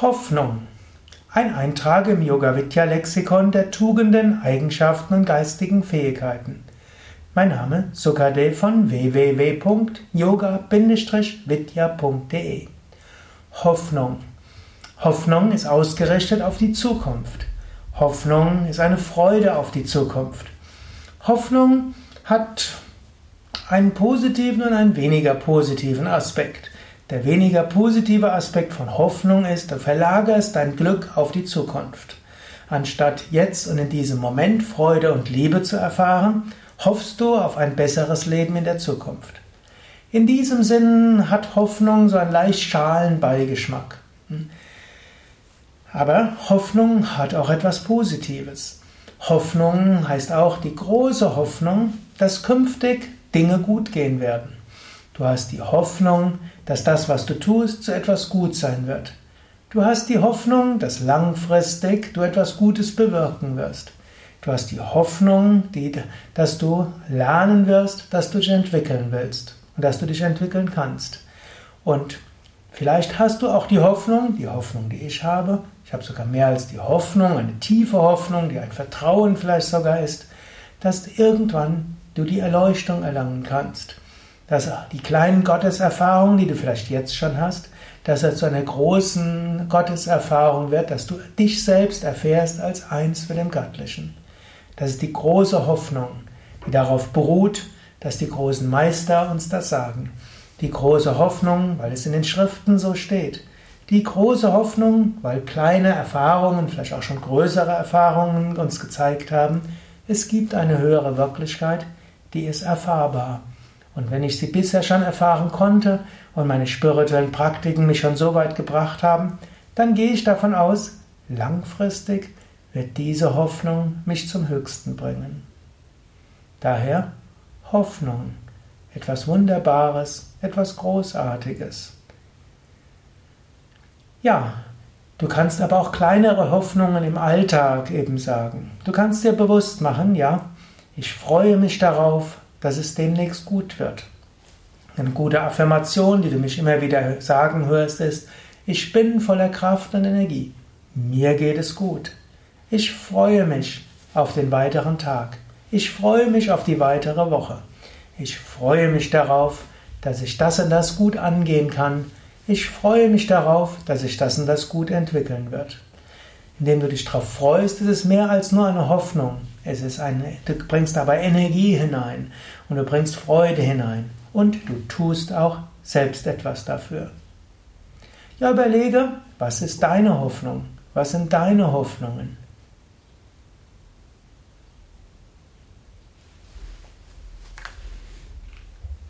Hoffnung. Ein Eintrag im Yoga Vidya Lexikon der Tugenden, Eigenschaften und geistigen Fähigkeiten. Mein Name Sukadev von www.yoga-vidya.de. Hoffnung. Hoffnung ist ausgerichtet auf die Zukunft. Hoffnung ist eine Freude auf die Zukunft. Hoffnung hat einen positiven und einen weniger positiven Aspekt. Der weniger positive Aspekt von Hoffnung ist, du verlagerst dein Glück auf die Zukunft. Anstatt jetzt und in diesem Moment Freude und Liebe zu erfahren, hoffst du auf ein besseres Leben in der Zukunft. In diesem Sinn hat Hoffnung so einen leicht schalen Beigeschmack. Aber Hoffnung hat auch etwas Positives. Hoffnung heißt auch die große Hoffnung, dass künftig Dinge gut gehen werden. Du hast die Hoffnung, dass das, was du tust, zu etwas gut sein wird. Du hast die Hoffnung, dass langfristig du etwas Gutes bewirken wirst. Du hast die Hoffnung, die, dass du lernen wirst, dass du dich entwickeln willst und dass du dich entwickeln kannst. Und vielleicht hast du auch die Hoffnung, die Hoffnung, die ich habe, ich habe sogar mehr als die Hoffnung, eine tiefe Hoffnung, die ein Vertrauen vielleicht sogar ist, dass irgendwann du die Erleuchtung erlangen kannst dass die kleinen Gotteserfahrungen, die du vielleicht jetzt schon hast, dass er zu einer großen Gotteserfahrung wird, dass du dich selbst erfährst als eins mit dem Göttlichen. Das ist die große Hoffnung, die darauf beruht, dass die großen Meister uns das sagen. Die große Hoffnung, weil es in den Schriften so steht. Die große Hoffnung, weil kleine Erfahrungen, vielleicht auch schon größere Erfahrungen uns gezeigt haben, es gibt eine höhere Wirklichkeit, die ist erfahrbar. Und wenn ich sie bisher schon erfahren konnte und meine spirituellen Praktiken mich schon so weit gebracht haben, dann gehe ich davon aus, langfristig wird diese Hoffnung mich zum Höchsten bringen. Daher Hoffnung, etwas Wunderbares, etwas Großartiges. Ja, du kannst aber auch kleinere Hoffnungen im Alltag eben sagen. Du kannst dir bewusst machen, ja, ich freue mich darauf, dass es demnächst gut wird. Eine gute Affirmation, die du mich immer wieder sagen hörst, ist, ich bin voller Kraft und Energie. Mir geht es gut. Ich freue mich auf den weiteren Tag. Ich freue mich auf die weitere Woche. Ich freue mich darauf, dass ich das und das gut angehen kann. Ich freue mich darauf, dass sich das und das gut entwickeln wird. Indem du dich darauf freust, ist es mehr als nur eine Hoffnung. Es ist eine, du bringst dabei Energie hinein und du bringst Freude hinein und du tust auch selbst etwas dafür. Ja, überlege, was ist deine Hoffnung? Was sind deine Hoffnungen?